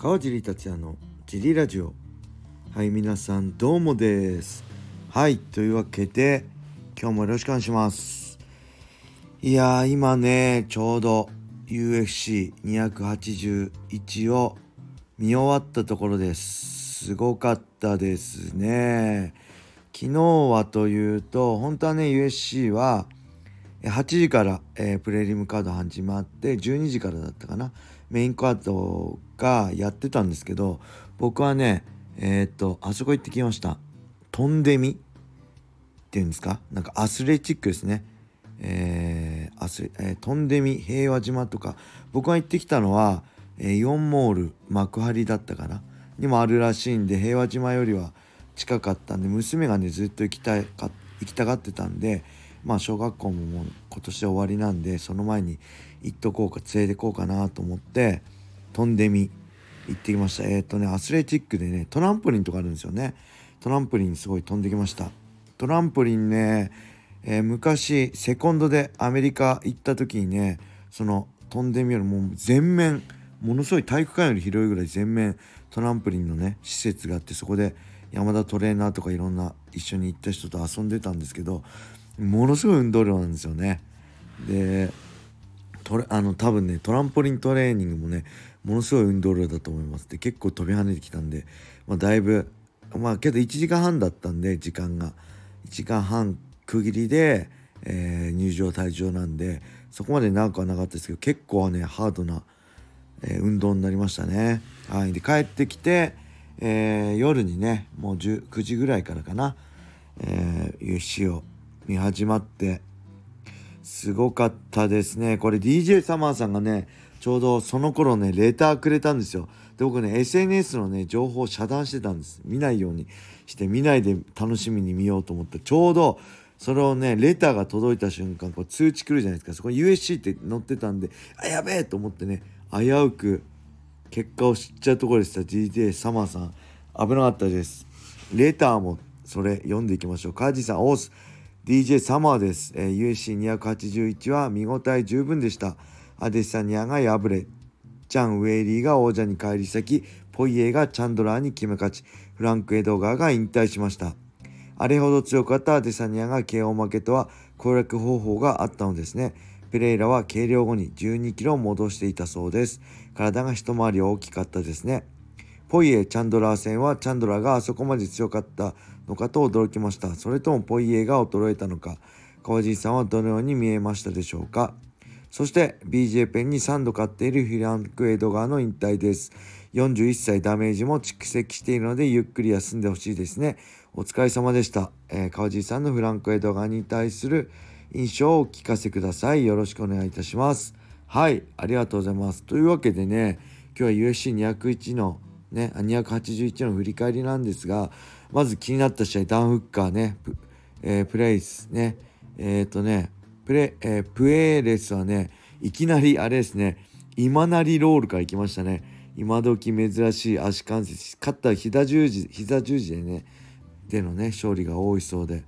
川尻達也のジリラジオ。はい皆さんどうもです。はいというわけで今日もよろしくお願いします。いやー今ねちょうど UFC281 を見終わったところです。すごかったですね。昨日はというと本当はね USC は8時から、えー、プレリムカード始まって12時からだったかな。メインカードがやってたんですけど僕はねえー、っとあそこ行ってきました。トンデミっていうんですか？なんかアスレチックですね。えー、アスえー、トンデミ平和島とか。僕が行ってきたのは、えー、イオンモール幕張だったかな？にもあるらしいんで平和島よりは近かったんで娘がねずっと行きたか行きたがってたんでまあ小学校ももう今年終わりなんでその前に行っとこうか連れてこうかなと思って飛んでみ行ってきました。えっ、ー、とねアスレチックでねトランポリンとかあるんですよね。トランポリンすごい飛んできました。トランポリンね、えー、昔セコンドでアメリカ行った時にねその飛んでみようもう全面ものすごい体育館より広いぐらい全面トランポリンのね施設があってそこで山田トレーナーとかいろんな一緒に行った人と遊んでたんですけどものすごい運動量なんですよね。でトレあの多分ねトランポリントレーニングもねものすごい運動量だと思いますで結構飛び跳ねてきたんで、まあ、だいぶまあけど1時間半だったんで時間が1時間半区切りで、えー、入場退場なんでそこまで長くはなかったですけど結構ねハードな、えー、運動になりましたね。はい、で帰ってきて、えー、夜にねもう9時ぐらいからかな、えー、UC を見始まってすごかったですね。これ DJ サマーさんがねちょうどその頃ねレターくれたんですよ。で僕ね SNS のね情報を遮断してたんです。見ないようにして見ないで楽しみに見ようと思ってちょうどそれをねレターが届いた瞬間こう通知来るじゃないですか。そこに USC って載ってたんであやべえ！と思ってね危うく結果を知っちゃうところでした。DJ サマーさん。危なかったです。レターもそれ読んでいきましょう。カージさんオース DJ サマーです、えー、USC281 は見応え十分でした。アデサニアが敗れジャン・ウェイリーが王者に返り咲きポイエがチャンドラーに決め勝ちフランク・エドガーが引退しました。あれほど強かったアデサニアが KO 負けとは攻略方法があったのですね。ペレイラは計量後に12キロ戻していたそうです。体が一回り大きかったですね。ポイエ・チャンドラー戦はチャンドラーがあそこまで強かったのかと驚きました。それともポイエが衰えたのか。川尻さんはどのように見えましたでしょうか。そして BJ ペンに3度勝っているフィランク・エドガーの引退です。41歳ダメージも蓄積しているのでゆっくり休んでほしいですね。お疲れ様でした、えー、川尻さんのフランク・エドガーに対する印象をお聞かせください。よろしくお願いいたします。はいありがとうございます。というわけでね今日は UFC201 のね281の振り返りなんですがまず気になった試合ダン・フッカーねプ,、えー、プレイスね。えっ、ー、とねプレ、えー、プエーレスはねいきなりあれですね今なりロールから行きましたね。今時珍しい足関節勝った膝十字膝十字でねでのね勝利が多いそうで。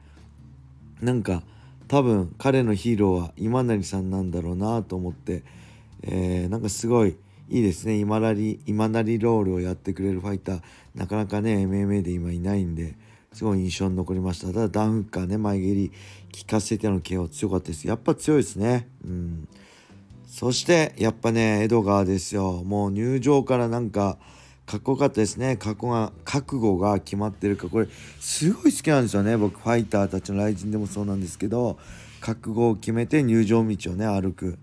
なんか多分彼のヒーローは今成さんなんだろうなと思って、えー、なんかすごいいいですね。今なり今なりロールをやってくれるファイター。なかなかね MMA で今いないんですごい印象に残りました。ただダウンカーね前蹴り効かせての KO 強かったです。やっぱ強いですね。うん。そしてやっぱねエドガーですよ。もう入場からなんかかっこよかったですね。過去が覚悟が決まってるか。これすごい好きなんですよね。僕ファイターたちの雷神でもそうなんですけど覚悟を決めて入場道をね歩く。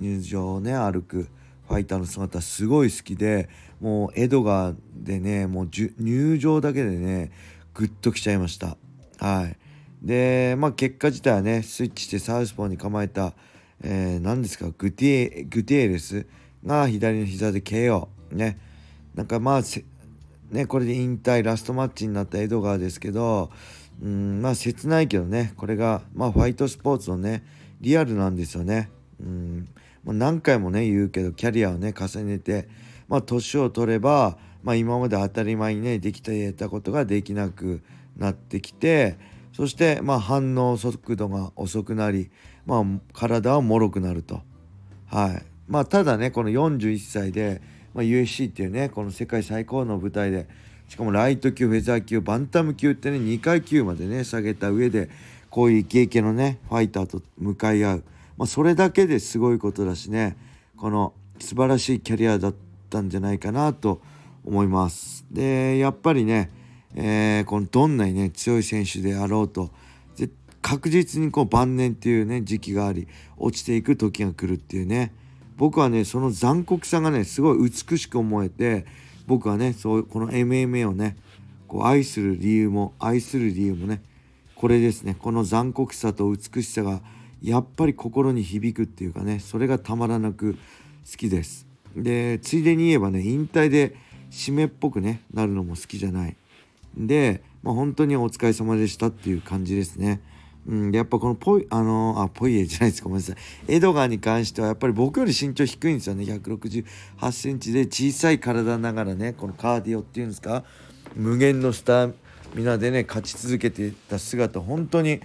入場をね歩く。ファイターの姿すごい好きでもうエドガーでねもう入場だけでねグッときちゃいました。はい。でまあ結果自体はねスイッチしてサウスポーに構えた、えー、何ですかグティグテーレスが左の膝で KO ね。なんかまあねこれで引退ラストマッチになったエドガーですけどうんまあ切ないけどねこれがまあファイトスポーツのねリアルなんですよね。うん。まあ、何回もね言うけどキャリアをね重ねてまあ年を取れば、まあ、今まで当たり前にねできてたことができなくなってきてそしてまあ反応速度が遅くなり、まあ、体は脆くなると。はいまあ、ただねこの41歳でまあ、USC っていうねこの世界最高の舞台でしかもライト級フェザー級バンタム級ってね2階級までね下げた上でこういうイケイケのねファイターと向かい合う、まあ、それだけですごいことだしね。この素晴らしいキャリアだったんじゃないかなと思います。でやっぱりね、えー、このどんなにね強い選手であろうと確実にこう晩年っていうね時期があり落ちていく時が来るっていうね。僕はねその残酷さがねすごい美しく思えて僕はねそうこの MMA をねこう愛する理由も愛する理由もねこれですね。この残酷さと美しさがやっぱり心に響くっていうかねそれがたまらなく好きですでついでに言えばね引退で締めっぽくねなるのも好きじゃないで、まあ、本当にお疲れ様でしたっていう感じですねうん、やっぱこのポイ、あの、あ、ポイエじゃないですかごめんなさい。エドガーに関してはやっぱり僕より身長低いんですよね。168センチで小さい体ながらね、このカーディオっていうんですか、無限のスタミナでね、勝ち続けてた姿、本当に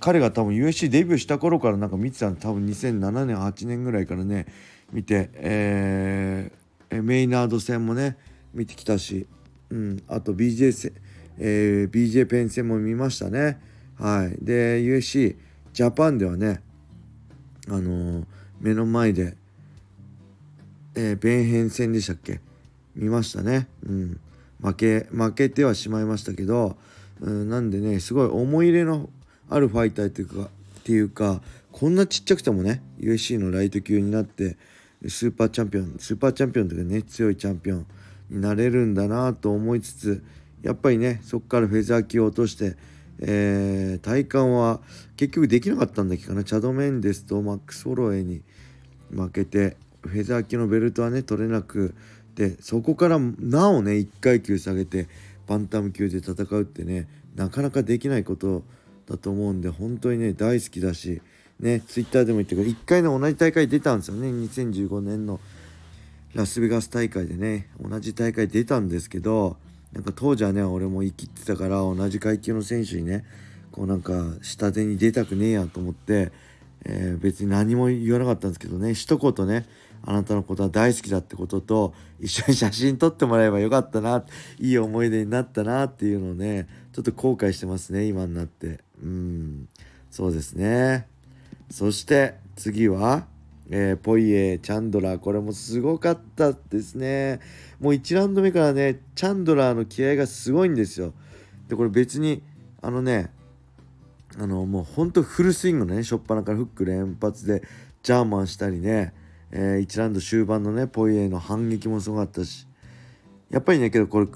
彼が多分 USC デビューした頃からなんか見てたの。多分2007年、8年ぐらいからね、見て、えー、メイナード戦もね、見てきたし、うん、あと BJ 戦、えー、BJ ペン戦も見ましたね。はい、で USC ジャパンではねあのー、目の前で、えー、ベンヘン戦でしたっけ？見ましたね、うん、負け負けてはしまいましたけど、うん、なんでねすごい思い入れのあるファイターというかっていうかこんなちっちゃくてもね USC のライト級になってスーパーチャンピオンスーパーチャンピオンというかね強いチャンピオンになれるんだなと思いつつやっぱりねそこからフェザー級を落としてえー、戴冠は結局できなかったんだっけかな。チャド・メンデスとマックス・ホロウェイに負けてフェザー級のベルトはね取れなくてそこからなおね1階級下げてバンタム級で戦うってねなかなかできないことだと思うんで本当にね大好きだしねツイッターでも言ったけど1回の同じ大会出たんですよね。2015年のラスベガス大会でね同じ大会出たんですけどなんか当時はね俺も生きてたから同じ階級の選手にねこうなんか下手に出たくねえやと思って、えー、別に何も言わなかったんですけどね一言ねあなたのことは大好きだってことと一緒に写真撮ってもらえばよかったないい思い出になったなっていうのをねちょっと後悔してますね今になって。うん。そうですね。そして次はえー、ポイエチャンドラー。これもすごかったですね。もう1ラウンド目からねチャンドラーの気合がすごいんですよ。でこれ別にあのねあのもうほんとフルスイングのね初っ端からフック連発でジャーマンしたりね、えー、1ラウンド終盤のねポイエの反撃もすごかったし。やっぱりねけどこれ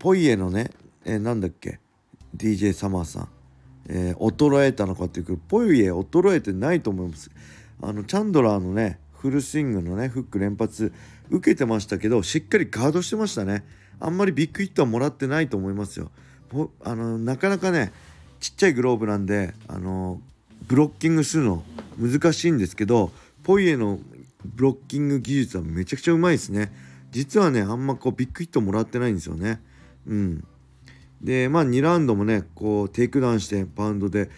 ポイエのね、えー、なんだっけ DJ サマーさん、えー、衰えたのかっていうとポイエ衰えてないと思います。あのチャンドラーのねフルスイングのねフック連発受けてましたけどしっかりガードしてましたね。あんまりビッグヒットはもらってないと思いますよ。あのなかなかねちっちゃいグローブなんであのブロッキングするの難しいんですけどポイエのブロッキング技術はめちゃくちゃうまいですね。実はねあんまこうビッグヒットもらってないんですよね。うん。でまあ2ラウンドもねこうテイクダウンしてパウンドで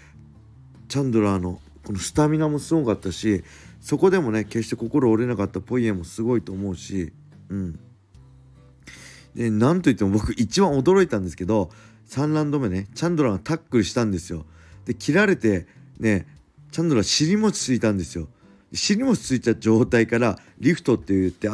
チャンドラーのこのスタミナもすごかったしそこでもね決して心折れなかったポイエもすごいと思うしうん。でなんといっても僕一番驚いたんですけど3ラウンド目ねチャンドラーがタックルしたんですよ。で切られてねチャンドラー尻餅ついたんですよ。尻餅ついた状態からリフトって言って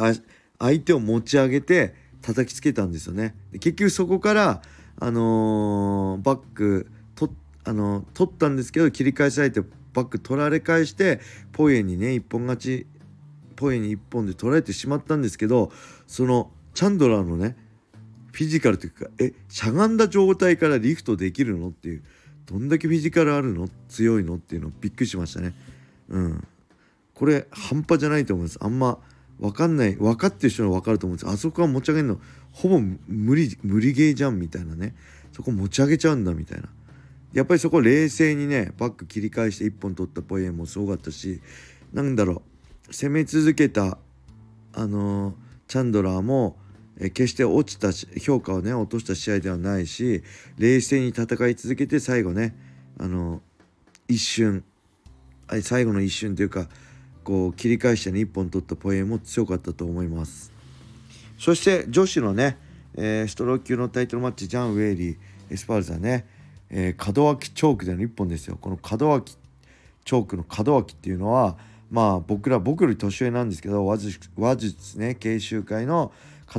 相手を持ち上げて叩きつけたんですよね。結局そこからあのー、バックとあのー、取ったんですけど切り返されてバック取られ返してポエにね一本勝ちポエに一本で取られてしまったんですけどそのチャンドラーのねフィジカルというかえしゃがんだ状態からリフトできるのっていうどんだけフィジカルあるの？強いの？っていうのびっくりしましたね。うん。これ半端じゃないと思います。あんま分かんない分かってる人は分かると思うんです。あそこは持ち上げるのほぼ無理無理ゲーじゃんみたいなね。そこ持ち上げちゃうんだみたいな。やっぱりそこ冷静にねバック切り返して1本取ったポエンもすごかったしなんだろう攻め続けたあのー、チャンドラーもえ決して落ちた評価をね落とした試合ではないし冷静に戦い続けて最後ねあの、一瞬最後の一瞬というかこう切り返してね1本取ったポエンも強かったと思います。そして女子のね、えー、ストロー級のタイトルマッチジャン・ウェイリーエスパルザね、えー、門脇チョークでの1本ですよ。この門脇チョークの門脇っていうのはまあ僕ら僕より年上なんですけど話術話術ね研修会の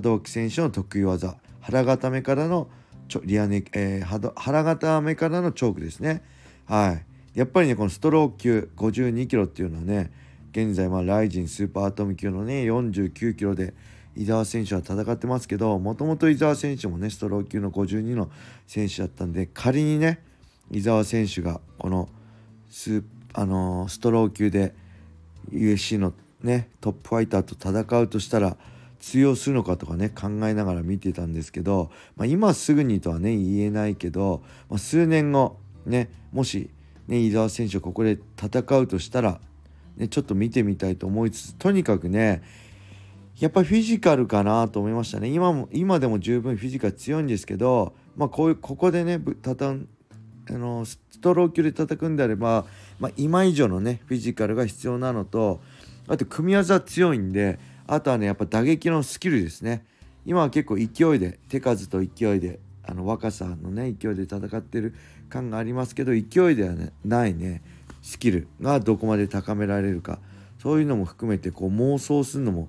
門脇選手の得意技腹固めからのちょリアネ、えー、腹固めからのチョークですね。はい。やっぱりねこのストローク級52キロっていうのはね現在まあライジンスーパーアトム級のね49キロで伊沢選手は戦ってますけどもともと伊沢選手もねストロー級の52の選手だったんで仮にね伊沢選手がこのス,、あのー、ストロー級で USC のねトップファイターと戦うとしたら通用するのかとかね考えながら見てたんですけど、まあ、今すぐにとはね言えないけど、まあ、数年後ねもしね伊沢選手がここで戦うとしたら、ね、ちょっと見てみたいと思いつつとにかくねやっぱフィジカルかなと思いましたね。今も今でも十分フィジカル強いんですけど、まあ、こういうここでねたたんあのストロー級で叩くんであれば、まあ、今以上のねフィジカルが必要なのとあと組み技強いんであとはねやっぱ打撃のスキルですね。今は結構勢いで手数と勢いであの若さのね勢いで戦ってる感がありますけど勢いでは、ね、ないね。スキルがどこまで高められるかそういうのも含めてこう妄想するのも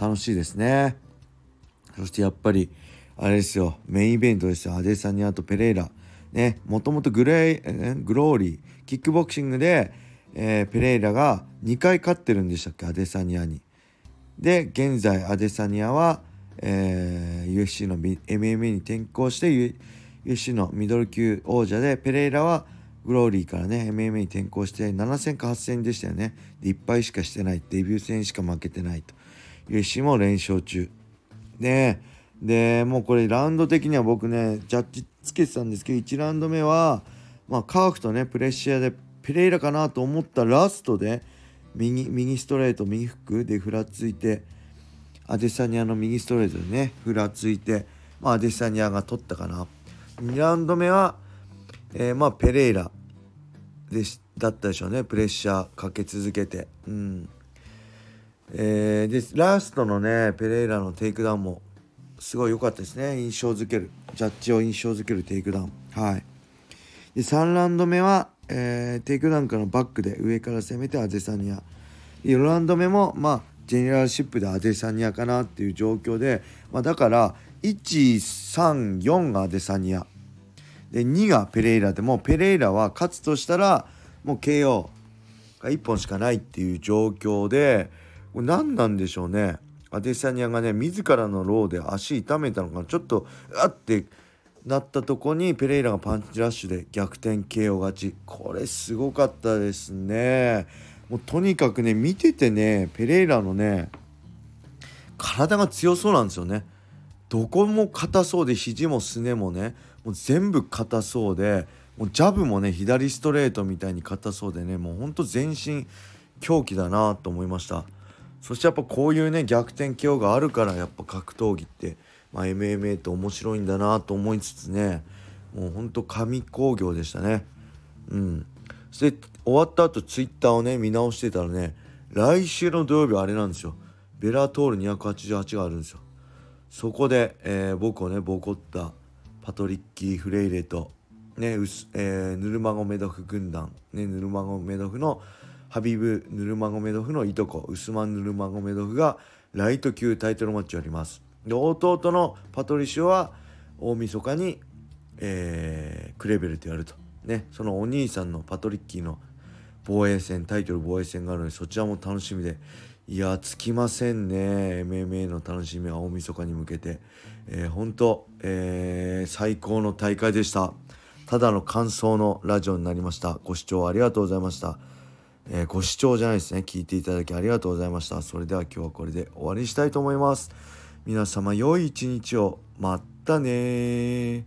楽しいですね。そしてやっぱりあれですよメインイベントですよ。アデサニアとペレイラ。ねもともとグレイグローリーキックボクシングで、えー、ペレイラが2回勝ってるんでしたっけ？アデサニアにで現在アデサニアは、えー、UFC の MMA に転向して UFC のミドル級王者でペレイラはグローリーからね MMA に転向して7戦か8戦でしたよね。で1敗しかしてない。デビュー戦しか負けてないと。UFC も連勝中。ででもうこれラウンド的には僕ねジャッジつけてたんですけど1ラウンド目はまあカーフとねプレッシャーでペレイラかなと思ったラストで右右ストレート右フックでふらついてアデサニアの右ストレートでねふらついて、まあ、アデサニアが取ったかな。2ラウンド目は、えー、まあペレイラでしだったでしょうね。プレッシャーかけ続けて。うん。えー、でラストのねペレイラのテイクダウンもすごい良かったですね。印象づける。ジャッジを印象づけるテイクダウン。はい。で3ラウンド目は、えー、テイクダウンからのバックで上から攻めてアデサニア。4ラウンド目もまあジェネラルシップでアデサニアかなっていう状況で、まあ、だから134がアデサニア。で2がペレイラでもペレイラは勝つとしたらもう KO が1本しかないっていう状況でこれ何なんでしょうね。アデサニアがね自らのローで足痛めたのかな。ちょっとあってなったとこにペレイラがパンチラッシュで逆転 KO 勝ち。これすごかったですね。もうとにかくね見ててねペレイラのね体が強そうなんですよね。どこも硬そうで肘もすねもねもう全部硬そうでもうジャブもね左ストレートみたいに硬そうでねもうほんと全身狂気だなと思いました。そしてやっぱこういうね逆転 KO があるからやっぱ格闘技って、まあ、MMA って面白いんだなと思いつつねもうほんと神工業でしたね。うん。そして終わった後ツイッターをね見直してたらね来週の土曜日あれなんですよ。ベラトール288があるんですよ。そこで、えー、僕をねボコったパトリッキー・フレイレとねうす、えー、ヌルマゴメドフ軍団、ね、ヌルマゴメドフのハビブ・ヌルマゴメドフのいとこウスマン・ヌルマゴメドフがライト級タイトルマッチをやります。で弟のパトリシオは大晦日に、えー、クレベルとやると。ねそのお兄さんのパトリッキーの防衛戦タイトル防衛戦があるのでそちらも楽しみでいやつきませんね。MMA の楽しみは大晦日に向けて、えー、本当、えー、最高の大会でした。ただの感想のラジオになりました。ご視聴ありがとうございました。えー、ご視聴じゃないですね。聞いていただきありがとうございました。それでは今日はこれで終わりにしたいと思います。皆様良い一日を。またね